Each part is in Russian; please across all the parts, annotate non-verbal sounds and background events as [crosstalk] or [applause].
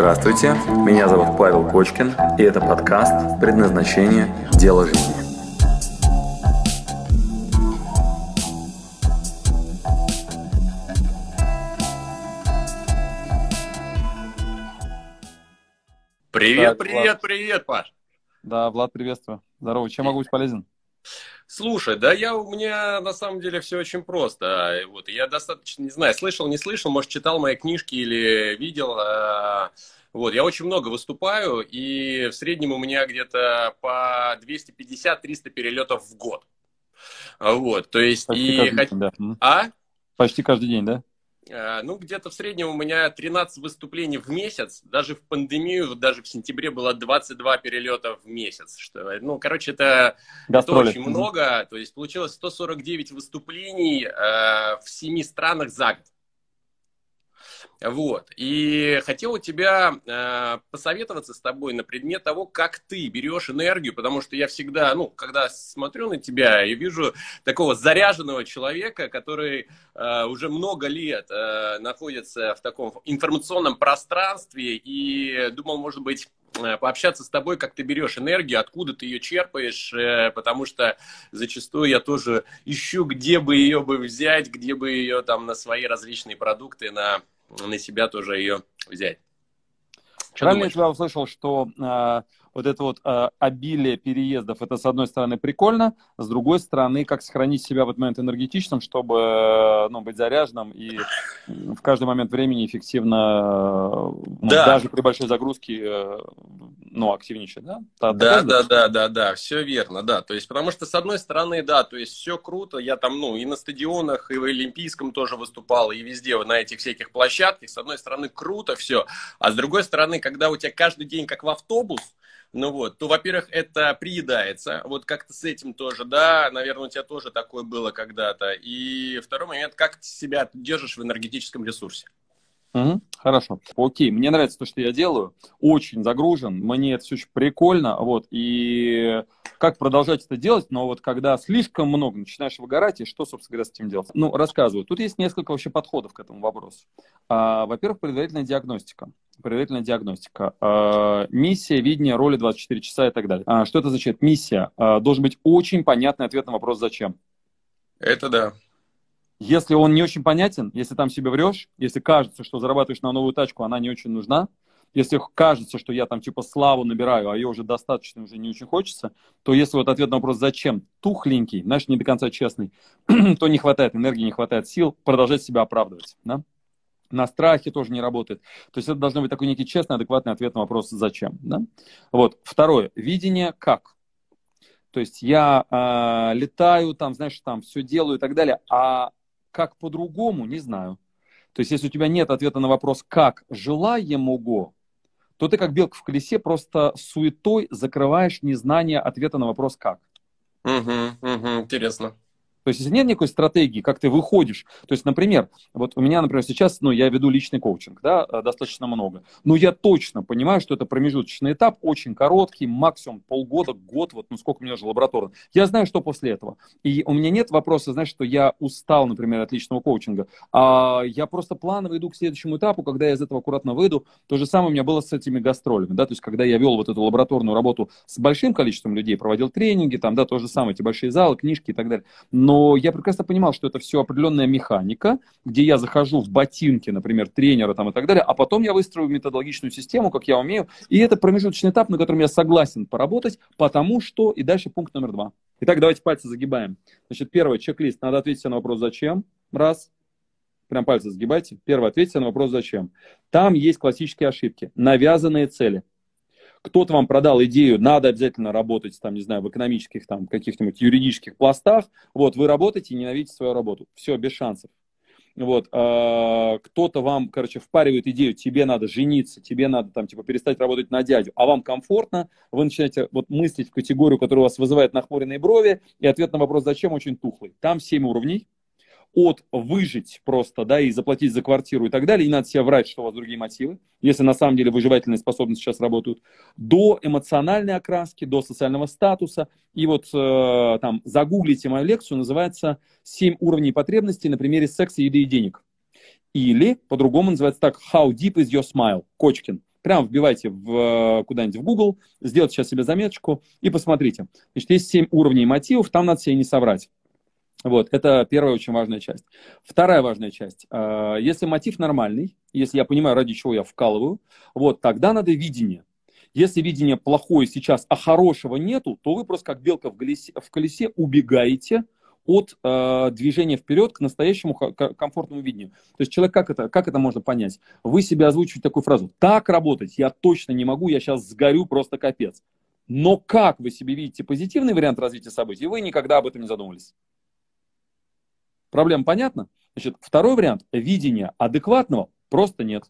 Здравствуйте, меня зовут Павел Кочкин, и это подкаст «Предназначение. Дело жизни». Привет, привет, привет, Паш. Да, Влад, приветствую. Здорово. Чем могу быть полезен? Слушай, да я у меня на самом деле все очень просто. Вот я достаточно, не знаю, слышал, не слышал, может, читал мои книжки или видел. А, вот, я очень много выступаю, и в среднем у меня где-то по 250-300 перелетов в год. Вот, то есть Почти и... каждый день, да. А? Почти каждый день, да? Э, ну, где-то в среднем у меня 13 выступлений в месяц. Даже в пандемию, даже в сентябре было 22 перелета в месяц. Что, ну, короче, это, это очень много. То есть получилось 149 выступлений э, в 7 странах за год. Вот. И хотел у тебя э, посоветоваться с тобой на предмет того, как ты берешь энергию, потому что я всегда, ну, когда смотрю на тебя, я вижу такого заряженного человека, который э, уже много лет э, находится в таком информационном пространстве и думал, может быть, э, пообщаться с тобой, как ты берешь энергию, откуда ты ее черпаешь, э, потому что зачастую я тоже ищу, где бы ее бы взять, где бы ее там на свои различные продукты, на на себя тоже ее взять. Что Правильно я тебя услышал, что э, вот это вот э, обилие переездов, это с одной стороны прикольно, с другой стороны, как сохранить себя в этот момент энергетичным, чтобы э, ну, быть заряженным и в каждый момент времени эффективно, э, ну, да. даже при большой загрузке, э, ну, активничать, да? Да, да, да, да, да, да, все верно, да. То есть, потому что, с одной стороны, да, то есть все круто, я там, ну, и на стадионах, и в Олимпийском тоже выступал, и везде, на этих всяких площадках, с одной стороны, круто все, а с другой стороны, когда у тебя каждый день как в автобус, ну вот, то, во-первых, это приедается, вот как-то с этим тоже, да, наверное, у тебя тоже такое было когда-то. И второй момент, как ты себя держишь в энергетическом ресурсе. Угу, хорошо. Окей, мне нравится то, что я делаю. Очень загружен, мне это все очень прикольно. Вот, и как продолжать это делать, но вот когда слишком много начинаешь выгорать, и что, собственно говоря, с этим делать? Ну, рассказываю. Тут есть несколько вообще подходов к этому вопросу. А, во-первых, предварительная диагностика. Предварительная диагностика. А, миссия, видение, роли 24 часа и так далее. А, что это означает? Миссия. А, должен быть очень понятный ответ на вопрос «Зачем?». Это да. Если он не очень понятен, если там себе врешь, если кажется, что зарабатываешь на новую тачку, она не очень нужна, если кажется, что я там типа славу набираю, а ее уже достаточно, уже не очень хочется, то если вот ответ на вопрос «зачем?» тухленький, знаешь, не до конца честный, [clears throat] то не хватает энергии, не хватает сил продолжать себя оправдывать. Да? На страхе тоже не работает. То есть это должно быть такой некий честный, адекватный ответ на вопрос «зачем?». Да? Вот. Второе. Видение «как?». То есть я э, летаю, там, знаешь, там все делаю и так далее, а как по-другому, не знаю. То есть, если у тебя нет ответа на вопрос «как желаемого», то ты как белка в колесе просто суетой закрываешь незнание ответа на вопрос «как». Угу, угу, интересно. То есть, если нет никакой стратегии, как ты выходишь, то есть, например, вот у меня, например, сейчас, ну, я веду личный коучинг, да, э, достаточно много, но я точно понимаю, что это промежуточный этап, очень короткий, максимум полгода, год, вот, ну, сколько у меня уже лабораторно. Я знаю, что после этого. И у меня нет вопроса, знаешь, что я устал, например, от личного коучинга, а я просто планово иду к следующему этапу, когда я из этого аккуратно выйду. То же самое у меня было с этими гастролями, да, то есть, когда я вел вот эту лабораторную работу с большим количеством людей, проводил тренинги, там, да, то же самое, эти большие залы, книжки и так далее. Но я прекрасно понимал, что это все определенная механика, где я захожу в ботинки, например, тренера там и так далее, а потом я выстрою методологичную систему, как я умею, и это промежуточный этап, на котором я согласен поработать, потому что, и дальше пункт номер два. Итак, давайте пальцы загибаем. Значит, первый чек-лист, надо ответить на вопрос «Зачем?» Раз. Прям пальцы сгибайте. Первый, ответьте на вопрос «Зачем?». Там есть классические ошибки. Навязанные цели кто-то вам продал идею, надо обязательно работать, там, не знаю, в экономических, там, каких-нибудь юридических пластах, вот, вы работаете и ненавидите свою работу. Все, без шансов. Вот, э, кто-то вам, короче, впаривает идею, тебе надо жениться, тебе надо, там, типа, перестать работать на дядю, а вам комфортно, вы начинаете вот мыслить в категорию, которая у вас вызывает нахмуренные брови, и ответ на вопрос «зачем?» очень тухлый. Там 7 уровней, от выжить просто, да, и заплатить за квартиру и так далее, не надо себе врать, что у вас другие мотивы, если на самом деле выживательные способности сейчас работают, до эмоциональной окраски, до социального статуса. И вот э, там загуглите мою лекцию, называется «Семь уровней потребностей на примере секса, еды и денег». Или, по-другому называется так, «How deep is your smile?» Кочкин. Прямо вбивайте в, куда-нибудь в Google, сделайте сейчас себе заметочку и посмотрите. Значит, есть 7 уровней мотивов, там надо себе не соврать. Вот, это первая очень важная часть. Вторая важная часть. А, если мотив нормальный, если я понимаю, ради чего я вкалываю, вот, тогда надо видение. Если видение плохое сейчас, а хорошего нету, то вы просто как белка в колесе, в колесе убегаете от э, движения вперед к настоящему комфортному видению. То есть человек, как это, как это можно понять? Вы себе озвучиваете такую фразу. Так работать я точно не могу, я сейчас сгорю просто капец. Но как вы себе видите позитивный вариант развития событий, вы никогда об этом не задумывались. Проблема понятна? Значит, второй вариант – видения адекватного просто нет.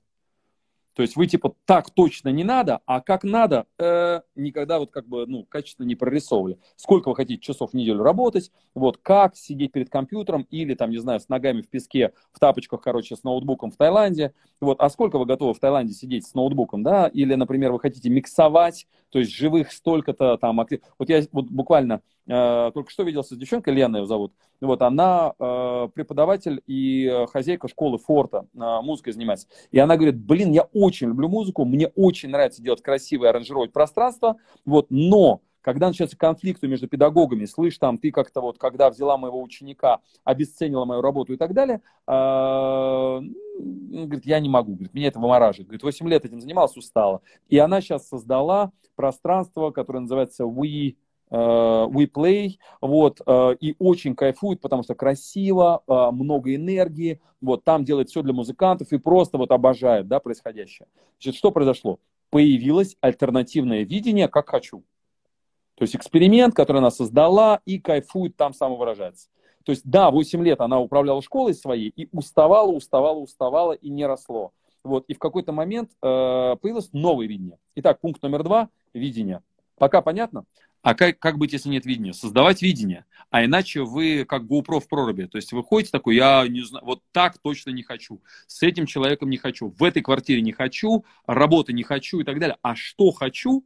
То есть вы типа так точно не надо, а как надо, э, никогда вот как бы, ну, качественно не прорисовывали. Сколько вы хотите часов в неделю работать, вот как сидеть перед компьютером или там, не знаю, с ногами в песке, в тапочках, короче, с ноутбуком в Таиланде, вот, а сколько вы готовы в Таиланде сидеть с ноутбуком, да, или, например, вы хотите миксовать, то есть живых столько-то там, вот я вот буквально э, только что виделся с девчонкой, Лена ее зовут, вот, она э, преподаватель и хозяйка школы Форта, э, музыкой занимается. И она говорит, блин, я очень люблю музыку, мне очень нравится делать красивое, аранжировать пространство, вот, но когда начинается конфликт между педагогами, слышь, там, ты как-то вот, когда взяла моего ученика, обесценила мою работу и так далее, э, говорит, я не могу, говорит, меня это вымораживает. Говорит, 8 лет этим занималась, устала. И она сейчас создала пространство, которое называется We Э, WePlay, вот, э, и очень кайфует, потому что красиво, э, много энергии, вот, там делает все для музыкантов и просто вот обожает, да, происходящее. Значит, что произошло? Появилось альтернативное видение, как хочу. То есть эксперимент, который она создала и кайфует, там самовыражается. То есть, да, 8 лет она управляла школой своей и уставала, уставала, уставала и не росло. Вот, и в какой-то момент э, появилось новое видение. Итак, пункт номер два – видение. Пока понятно? А как, как быть, если нет видения? Создавать видение. А иначе вы как GoPro в проруби. То есть вы ходите такой, я не знаю, вот так точно не хочу. С этим человеком не хочу. В этой квартире не хочу, работы не хочу и так далее. А что хочу,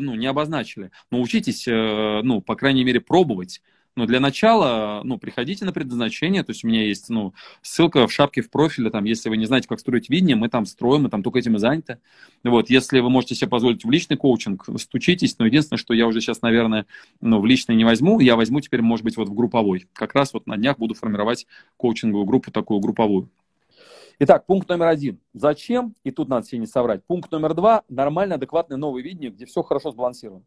ну, не обозначили. Но учитесь, э, ну, по крайней мере, пробовать. Но для начала, ну, приходите на предназначение, то есть у меня есть, ну, ссылка в шапке в профиле, там, если вы не знаете, как строить видение, мы там строим, мы там только этим и заняты. Вот, если вы можете себе позволить в личный коучинг, стучитесь, но единственное, что я уже сейчас, наверное, ну, в личный не возьму, я возьму теперь, может быть, вот в групповой. Как раз вот на днях буду формировать коучинговую группу, такую групповую. Итак, пункт номер один. Зачем? И тут надо себе не соврать. Пункт номер два. Нормальное, адекватное новое видение, где все хорошо сбалансировано.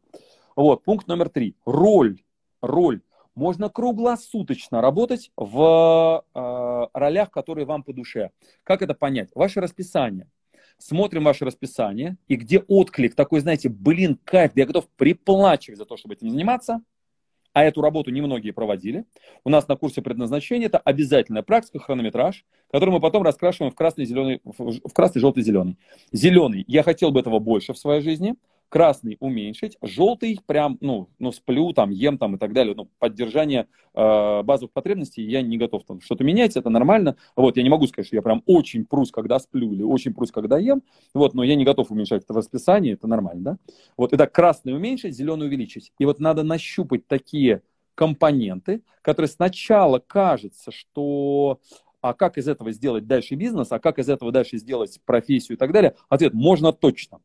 Вот, пункт номер три. Роль. Роль можно круглосуточно работать в э, ролях, которые вам по душе. Как это понять? Ваше расписание. Смотрим ваше расписание, и где отклик такой, знаете, блин, кайф, я готов приплачивать за то, чтобы этим заниматься, а эту работу немногие проводили. У нас на курсе предназначения это обязательная практика, хронометраж, который мы потом раскрашиваем в красный, зеленый, в красный, желтый, зеленый. Зеленый. Я хотел бы этого больше в своей жизни красный уменьшить, желтый прям, ну, ну, сплю, там, ем, там, и так далее, ну, поддержание э, базовых потребностей, я не готов там что-то менять, это нормально, вот, я не могу сказать, что я прям очень прус, когда сплю, или очень прус, когда ем, вот, но я не готов уменьшать это в расписании, это нормально, да, вот, итак, красный уменьшить, зеленый увеличить, и вот надо нащупать такие компоненты, которые сначала кажется, что а как из этого сделать дальше бизнес, а как из этого дальше сделать профессию и так далее, ответ, можно точно.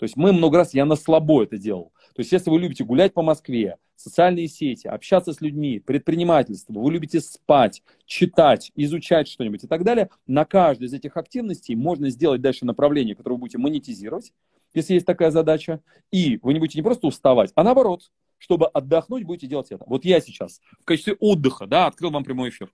То есть мы много раз, я на слабо это делал. То есть если вы любите гулять по Москве, социальные сети, общаться с людьми, предпринимательство, вы любите спать, читать, изучать что-нибудь и так далее, на каждой из этих активностей можно сделать дальше направление, которое вы будете монетизировать, если есть такая задача, и вы не будете не просто уставать, а наоборот, чтобы отдохнуть, будете делать это. Вот я сейчас в качестве отдыха, да, открыл вам прямой эфир.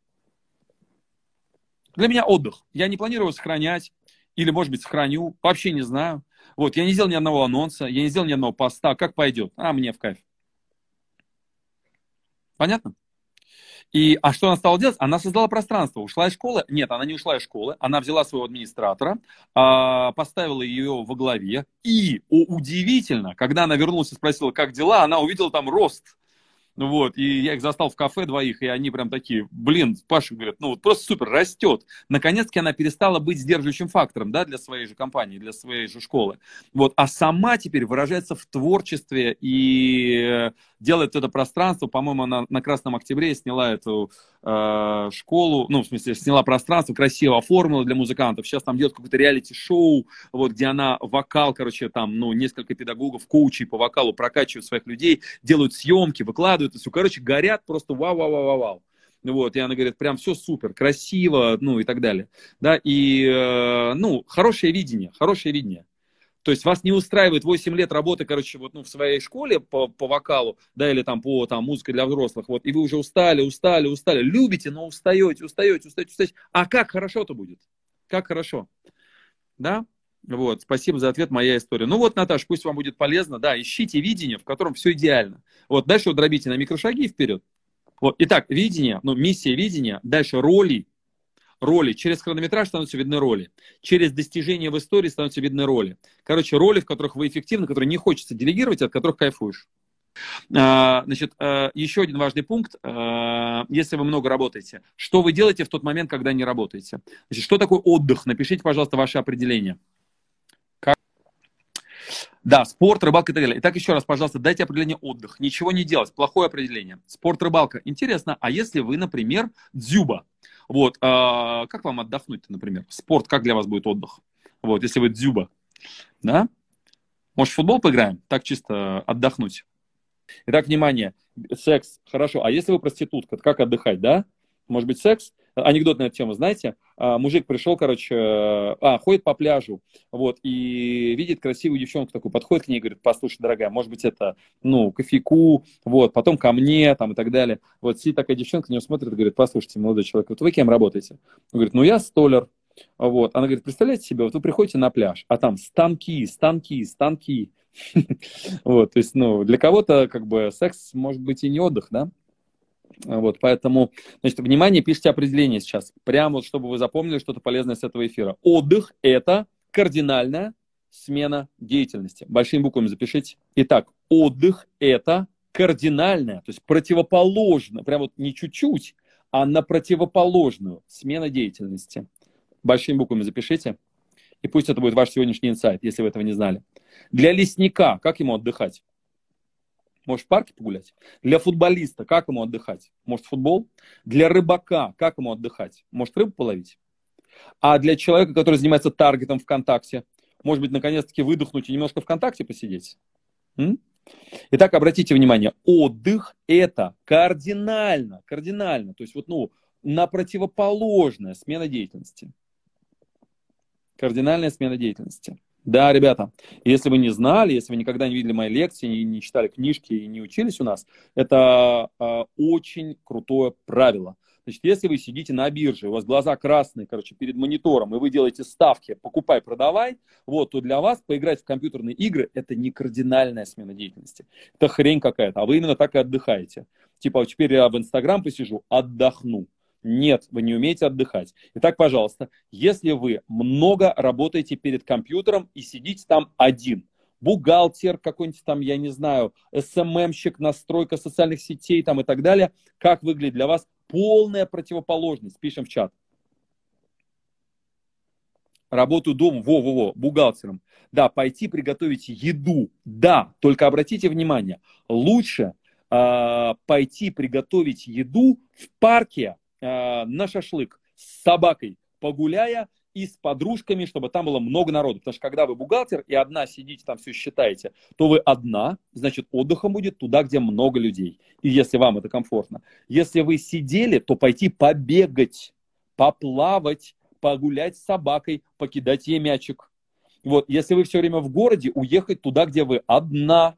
Для меня отдых. Я не планирую сохранять, или, может быть, сохраню, вообще не знаю. Вот, я не сделал ни одного анонса, я не сделал ни одного поста. Как пойдет? А, мне в кайф. Понятно? И, а что она стала делать? Она создала пространство. Ушла из школы? Нет, она не ушла из школы. Она взяла своего администратора, э, поставила ее во главе. И, о, удивительно, когда она вернулась и спросила, как дела, она увидела там рост Вот, и я их застал в кафе двоих, и они прям такие, блин, Паша говорит, ну вот просто супер, растет. Наконец-таки она перестала быть сдерживающим фактором, да, для своей же компании, для своей же школы. Вот, а сама теперь выражается в творчестве и делает это пространство. По-моему, она на Красном Октябре сняла эту э, школу, ну, в смысле, сняла пространство, красиво оформила для музыкантов. Сейчас там делает какое-то реалити-шоу, вот, где она вокал, короче, там, ну, несколько педагогов, коучей по вокалу прокачивают своих людей, делают съемки, выкладывают это все. Короче, горят просто вау-вау-вау-вау. Вот, и она говорит, прям все супер, красиво, ну, и так далее. Да, и, э, ну, хорошее видение, хорошее видение. То есть вас не устраивает 8 лет работы, короче, вот, ну, в своей школе по, по вокалу, да, или там по там, музыке для взрослых, вот, и вы уже устали, устали, устали, любите, но устаете, устаете, устаете, устаете. А как хорошо-то будет? Как хорошо? Да? Вот, спасибо за ответ, моя история. Ну вот, Наташ, пусть вам будет полезно, да, ищите видение, в котором все идеально. Вот, дальше вот дробите на микрошаги вперед. Вот, итак, видение, ну, миссия видения, дальше роли, роли. Через хронометраж становятся видны роли. Через достижения в истории становятся видны роли. Короче, роли, в которых вы эффективны, которые не хочется делегировать, от которых кайфуешь. А, значит, а, еще один важный пункт. А, если вы много работаете, что вы делаете в тот момент, когда не работаете? Значит, что такое отдых? Напишите, пожалуйста, ваше определение. Как? Да, спорт, рыбалка и так далее. Итак, еще раз, пожалуйста, дайте определение отдых. Ничего не делать. Плохое определение. Спорт, рыбалка. Интересно. А если вы, например, дзюба? Вот, а, как вам отдохнуть например? Спорт, как для вас будет отдых? Вот, если вы дзюба, да? Может, в футбол поиграем? Так чисто отдохнуть. Итак, внимание, секс, хорошо. А если вы проститутка, как отдыхать, да? Может быть, секс? Анекдот на эту тему, знаете, а, мужик пришел, короче, а, ходит по пляжу, вот, и видит красивую девчонку такую, подходит к ней и говорит, послушай, дорогая, может быть, это, ну, кофейку, вот, потом ко мне, там, и так далее. Вот сидит такая девчонка, на него смотрит и говорит, послушайте, молодой человек, вот вы кем работаете? Он говорит, ну, я столер. Вот, она говорит, представляете себе, вот вы приходите на пляж, а там станки, станки, станки. [laughs] Вот, то есть, ну, для кого-то, как бы, секс может быть и не отдых, да? Вот, поэтому, значит, внимание, пишите определение сейчас. Прямо вот, чтобы вы запомнили что-то полезное с этого эфира. Отдых – это кардинальная смена деятельности. Большими буквами запишите. Итак, отдых – это кардинальная, то есть противоположная, прям вот не чуть-чуть, а на противоположную смена деятельности. Большими буквами запишите. И пусть это будет ваш сегодняшний инсайт, если вы этого не знали. Для лесника, как ему отдыхать? Может, в парке погулять? Для футболиста как ему отдыхать? Может, футбол? Для рыбака как итому отдыхать? Может, рыбу половить? А для человека, который занимается таргетом ВКонтакте, может быть, наконец-таки выдохнуть и немножко ВКонтакте посидеть? М? Итак, обратите внимание, отдых – это кардинально, кардинально, то есть вот, ну, на противоположная смена деятельности. Кардинальная смена деятельности. Да, ребята, если вы не знали, если вы никогда не видели мои лекции, не, не читали книжки и не учились у нас, это э, очень крутое правило. Значит, если вы сидите на бирже, у вас глаза красные, короче, перед монитором, и вы делаете ставки «покупай, продавай», вот, то для вас поиграть в компьютерные игры – это не кардинальная смена деятельности. Это хрень какая-то, а вы именно так и отдыхаете. Типа, теперь я в Инстаграм посижу, отдохну. Нет, вы не умеете отдыхать. Итак, пожалуйста, если вы много работаете перед компьютером и сидите там один, бухгалтер какой-нибудь там, я не знаю, СММщик, настройка социальных сетей там и так далее, как выглядит для вас полная противоположность? Пишем в чат. Работаю дома, во-во-во, бухгалтером. Да, пойти приготовить еду. Да, только обратите внимание, лучше э, пойти приготовить еду в парке, э, на шашлык с собакой, погуляя и с подружками, чтобы там было много народу. Потому что когда вы бухгалтер и одна сидите там все считаете, то вы одна, значит отдыхом будет туда, где много людей. И если вам это комфортно. Если вы сидели, то пойти побегать, поплавать, погулять с собакой, покидать ей мячик. Вот, если вы все время в городе, уехать туда, где вы одна,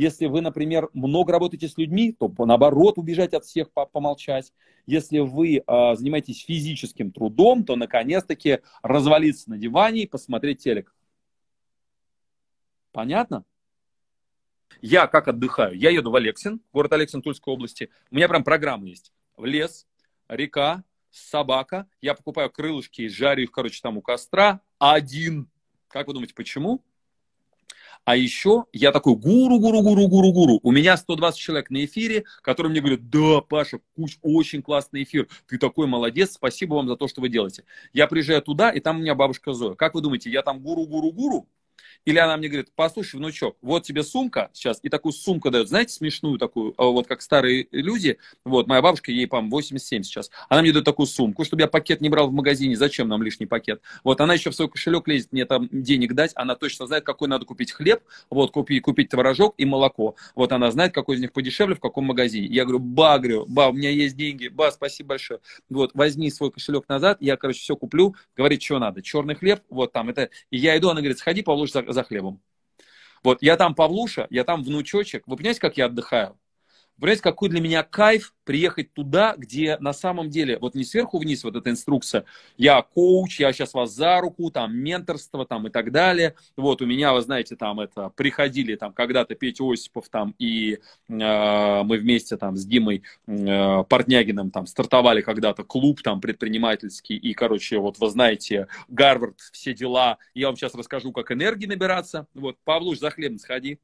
если вы, например, много работаете с людьми, то наоборот убежать от всех, помолчать. Если вы э, занимаетесь физическим трудом, то наконец-таки развалиться на диване и посмотреть телек. Понятно? Я как отдыхаю? Я еду в Алексин, город Алексин Тульской области. У меня прям программа есть. В лес, река, собака. Я покупаю крылышки и жарю их, короче, там у костра. Один. Как вы думаете, почему? А еще я такой гуру, гуру, гуру, гуру, гуру. У меня 120 человек на эфире, которые мне говорят, да, Паша, Куч, очень классный эфир, ты такой молодец, спасибо вам за то, что вы делаете. Я приезжаю туда, и там у меня бабушка Зоя. Как вы думаете, я там гуру, гуру, гуру? Или она мне говорит, послушай, внучок, вот тебе сумка сейчас, и такую сумку дает, знаете, смешную такую, а вот как старые люди, вот, моя бабушка, ей, по-моему, 87 сейчас, она мне дает такую сумку, чтобы я пакет не брал в магазине, зачем нам лишний пакет? Вот, она еще в свой кошелек лезет мне там денег дать, она точно знает, какой надо купить хлеб, вот, купить, купить творожок и молоко, вот, она знает, какой из них подешевле, в каком магазине. Я говорю, ба, говорю, ба, у меня есть деньги, ба, спасибо большое, вот, возьми свой кошелек назад, я, короче, все куплю, говорит, что надо, черный хлеб, вот там, это, и я иду, она говорит, сходи, Павлуш, за, хлебом. Вот я там Павлуша, я там внучочек. Вы понимаете, как я отдыхаю? Понимаете, какой для меня кайф приехать туда, где на самом деле, вот не сверху вниз вот эта инструкция, я коуч, я сейчас вас за руку, там, менторство, там, и так далее. Вот, у меня, вы знаете, там, это, приходили, там, когда-то Петя Осипов, там, и э, мы вместе, там, с Димой э, Портнягиным, там, стартовали когда-то клуб, там, предпринимательский, и, короче, вот, вы знаете, Гарвард, все дела. Я вам сейчас расскажу, как энергии набираться. Вот, Павлуш, за хлебом сходи.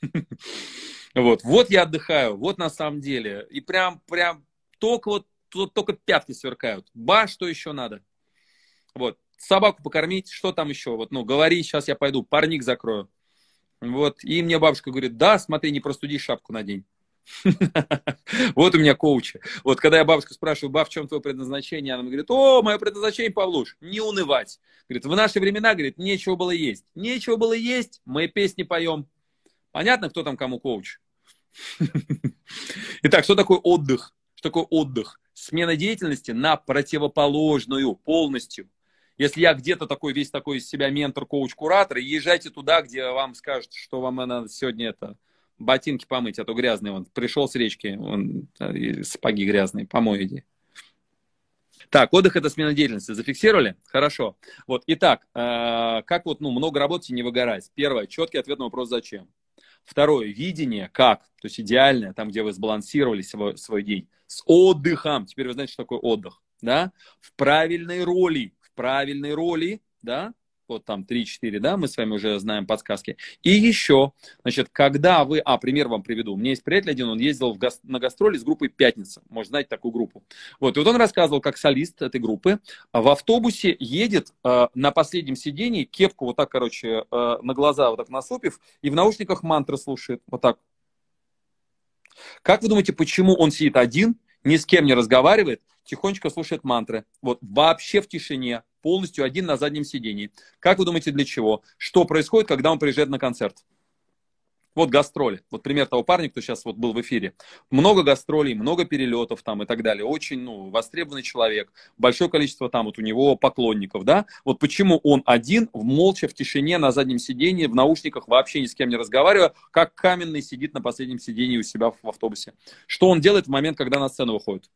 [laughs] Вот, вот я отдыхаю, вот на самом деле. И прям, прям только вот только пятки сверкают. Ба, что еще надо? Вот, собаку покормить, что там еще? Вот, ну, говори, сейчас я пойду, парник закрою. Вот, и мне бабушка говорит, да, смотри, не простуди, шапку надень. [laughs] Вот у меня коучи. Вот когда я бабушку спрашиваю, баб, в чем твое предназначение, она говорит, о, мое предназначение, Павлуш, не унывать. Говорит, в наши времена, говорит, нечего было есть. Нечего было есть, мы песни поем. Понятно, кто там кому коуч? [laughs] Итак, что такое отдых? Что такое отдых? Смена деятельности на противоположную полностью. Если я где-то такой, весь такой из себя ментор, коуч, куратор, езжайте туда, где вам скажут, что вам надо сегодня это ботинки помыть, а то грязные. Он пришел с речки, он, сапоги грязные, помой иди. Так, отдых это смена деятельности. Зафиксировали? Хорошо. Вот, итак, э, как вот, ну, много работать не выгорать. Первое, четкий ответ на вопрос «Зачем?». Второе, видение, как, то есть идеальное, там, где вы сбалансировали свой, свой день, с отдыхом. Теперь вы знаете, что такое отдых, да? В правильной роли, в правильной роли, да? Вот там 3-4, да, мы с вами уже знаем подсказки. И еще, значит, когда вы, а, пример вам приведу. У меня есть приятель один, он ездил в га- на гастроли с группой «Пятница». Может, знаете такую группу. Вот, и вот он рассказывал, как солист этой группы в автобусе едет э, на последнем сидении, кепку вот так, короче, э, на глаза вот так насупив, и в наушниках мантры слушает, вот так. Как вы думаете, почему он сидит один, ни с кем не разговаривает, тихонечко слушает мантры. Вот вообще в тишине, полностью один на заднем сидении. Как вы думаете, для чего? Что происходит, когда он приезжает на концерт? Вот гастроли. Вот пример того парня, кто сейчас вот был в эфире. Много гастролей, много перелетов там и так далее. Очень, ну, востребованный человек. Большое количество там вот у него поклонников, да. Вот почему он один, в молча, в тишине, на заднем сидении, в наушниках, вообще ни с кем не разговаривая, как каменный сидит на последнем сидении у себя в автобусе. Что он делает в момент, когда на сцену выходит?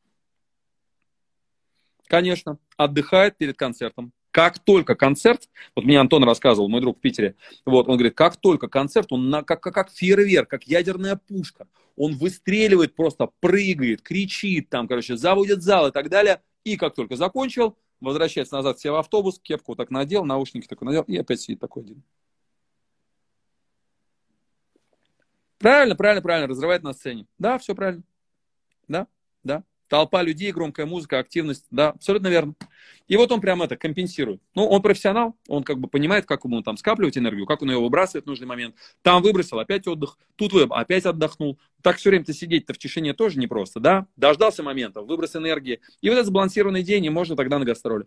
Конечно, отдыхает перед концертом. Как только концерт, вот мне Антон рассказывал, мой друг в Питере, вот, он говорит, как только концерт, он на, как, как, как фейерверк, как ядерная пушка, он выстреливает, просто прыгает, кричит там, короче, заводит зал и так далее, и как только закончил, возвращается назад себе в автобус, кепку так надел, наушники такой надел, и опять сидит такой один. Правильно, правильно, правильно, разрывает на сцене. Да, все правильно. Да, да. Толпа людей, громкая музыка, активность, да, абсолютно верно. И вот он прям это компенсирует. Ну, он профессионал, он как бы понимает, как ему там скапливать энергию, как он ее выбрасывает в нужный момент. Там выбросил, опять отдых, тут вы опять отдохнул. Так все время-то сидеть-то в тишине тоже непросто, да? Дождался момента, выброс энергии. И вот этот сбалансированный день, и можно тогда на гастроли.